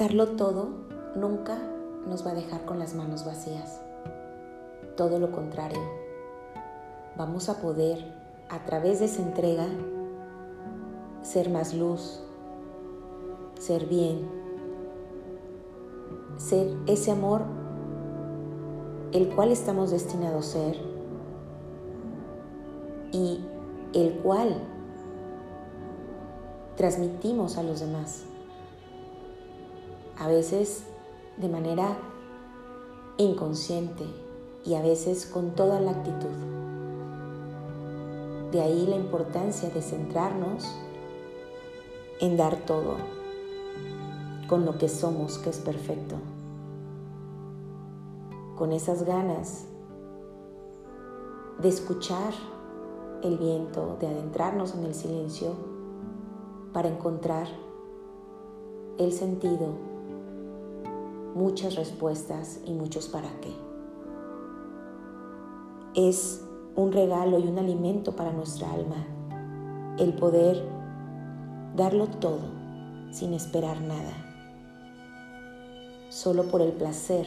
Darlo todo nunca nos va a dejar con las manos vacías. Todo lo contrario, vamos a poder a través de esa entrega ser más luz, ser bien, ser ese amor el cual estamos destinados a ser y el cual transmitimos a los demás. A veces de manera inconsciente y a veces con toda la actitud. De ahí la importancia de centrarnos en dar todo con lo que somos, que es perfecto. Con esas ganas de escuchar el viento, de adentrarnos en el silencio para encontrar el sentido, muchas respuestas y muchos para qué. Es un regalo y un alimento para nuestra alma el poder darlo todo sin esperar nada, solo por el placer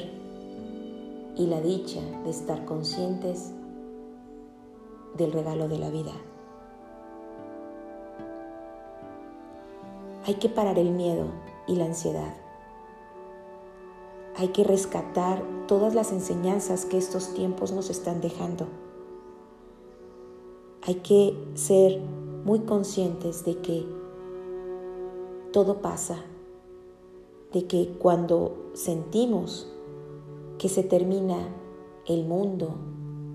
y la dicha de estar conscientes del regalo de la vida. Hay que parar el miedo y la ansiedad. Hay que rescatar todas las enseñanzas que estos tiempos nos están dejando. Hay que ser muy conscientes de que todo pasa, de que cuando sentimos que se termina el mundo,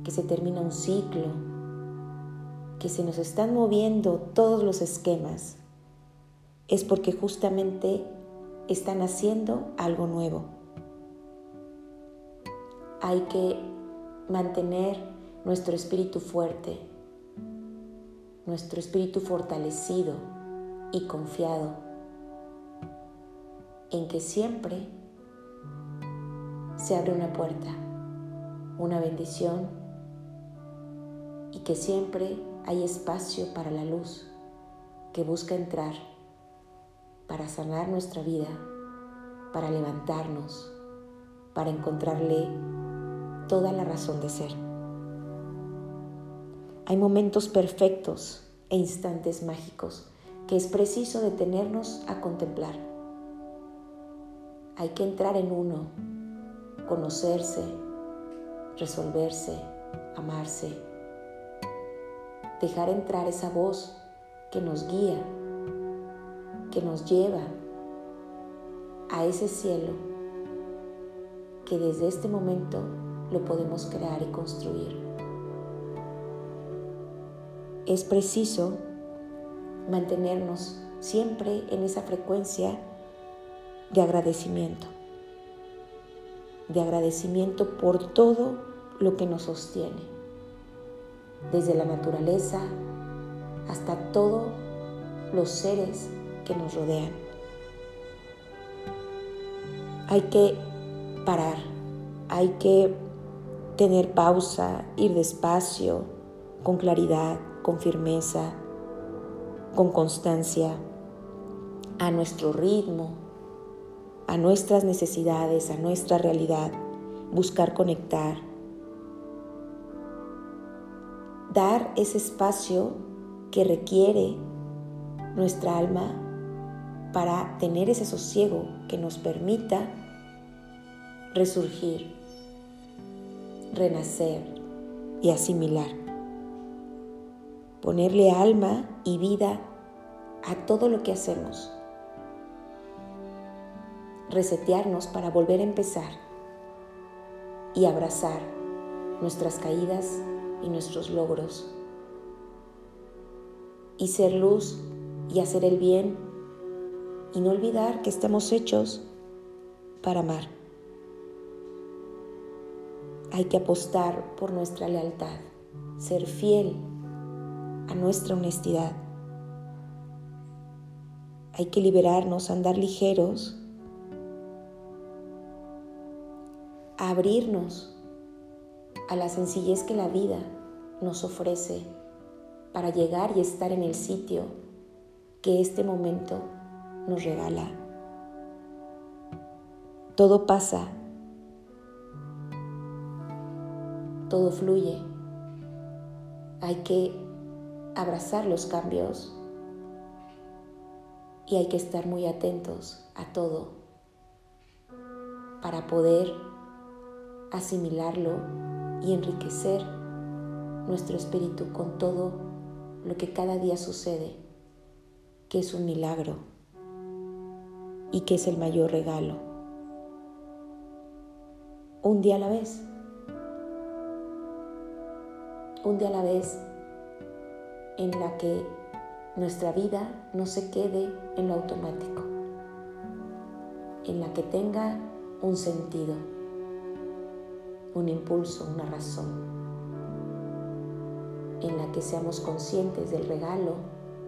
que se termina un ciclo, que se nos están moviendo todos los esquemas, es porque justamente están haciendo algo nuevo. Hay que mantener nuestro espíritu fuerte, nuestro espíritu fortalecido y confiado en que siempre se abre una puerta, una bendición y que siempre hay espacio para la luz que busca entrar para sanar nuestra vida, para levantarnos, para encontrarle toda la razón de ser. Hay momentos perfectos e instantes mágicos que es preciso detenernos a contemplar. Hay que entrar en uno, conocerse, resolverse, amarse dejar entrar esa voz que nos guía, que nos lleva a ese cielo que desde este momento lo podemos crear y construir. Es preciso mantenernos siempre en esa frecuencia de agradecimiento, de agradecimiento por todo lo que nos sostiene desde la naturaleza hasta todos los seres que nos rodean. Hay que parar, hay que tener pausa, ir despacio, con claridad, con firmeza, con constancia, a nuestro ritmo, a nuestras necesidades, a nuestra realidad, buscar conectar, dar ese espacio que requiere nuestra alma para tener ese sosiego que nos permita resurgir, renacer y asimilar. Ponerle alma y vida a todo lo que hacemos. Resetearnos para volver a empezar y abrazar nuestras caídas y nuestros logros. Y ser luz y hacer el bien y no olvidar que estamos hechos para amar. Hay que apostar por nuestra lealtad, ser fiel a nuestra honestidad. Hay que liberarnos, andar ligeros, abrirnos a la sencillez que la vida nos ofrece para llegar y estar en el sitio que este momento nos regala. todo pasa, todo fluye. Hay que abrazar los cambios y hay que estar muy atentos a todo para poder asimilarlo y enriquecer nuestro espíritu con todo lo que cada día sucede, que es un milagro y que es el mayor regalo. Un día a la vez. Un día a la vez en la que nuestra vida no se quede en lo automático, en la que tenga un sentido, un impulso, una razón, en la que seamos conscientes del regalo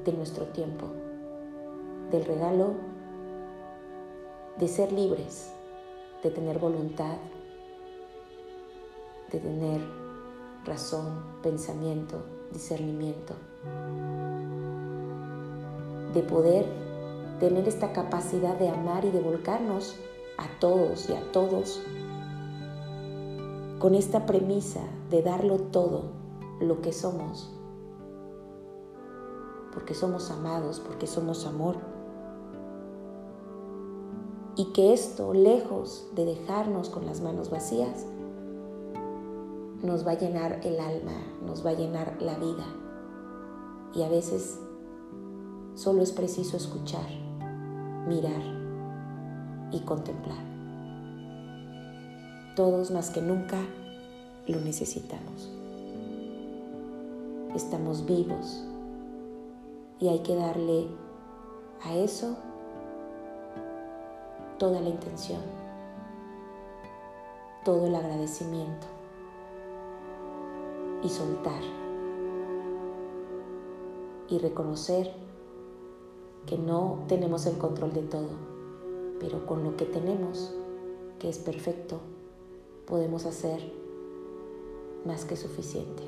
de nuestro tiempo, del regalo de ser libres, de tener voluntad, de tener razón, pensamiento, discernimiento, de poder tener esta capacidad de amar y de volcarnos a todos y a todos con esta premisa de darlo todo lo que somos, porque somos amados, porque somos amor. Y que esto, lejos de dejarnos con las manos vacías, nos va a llenar el alma, nos va a llenar la vida. Y a veces solo es preciso escuchar, mirar y contemplar. Todos más que nunca lo necesitamos. Estamos vivos y hay que darle a eso toda la intención, todo el agradecimiento y soltar. Y reconocer que no tenemos el control de todo, pero con lo que tenemos, que es perfecto, podemos hacer más que suficiente.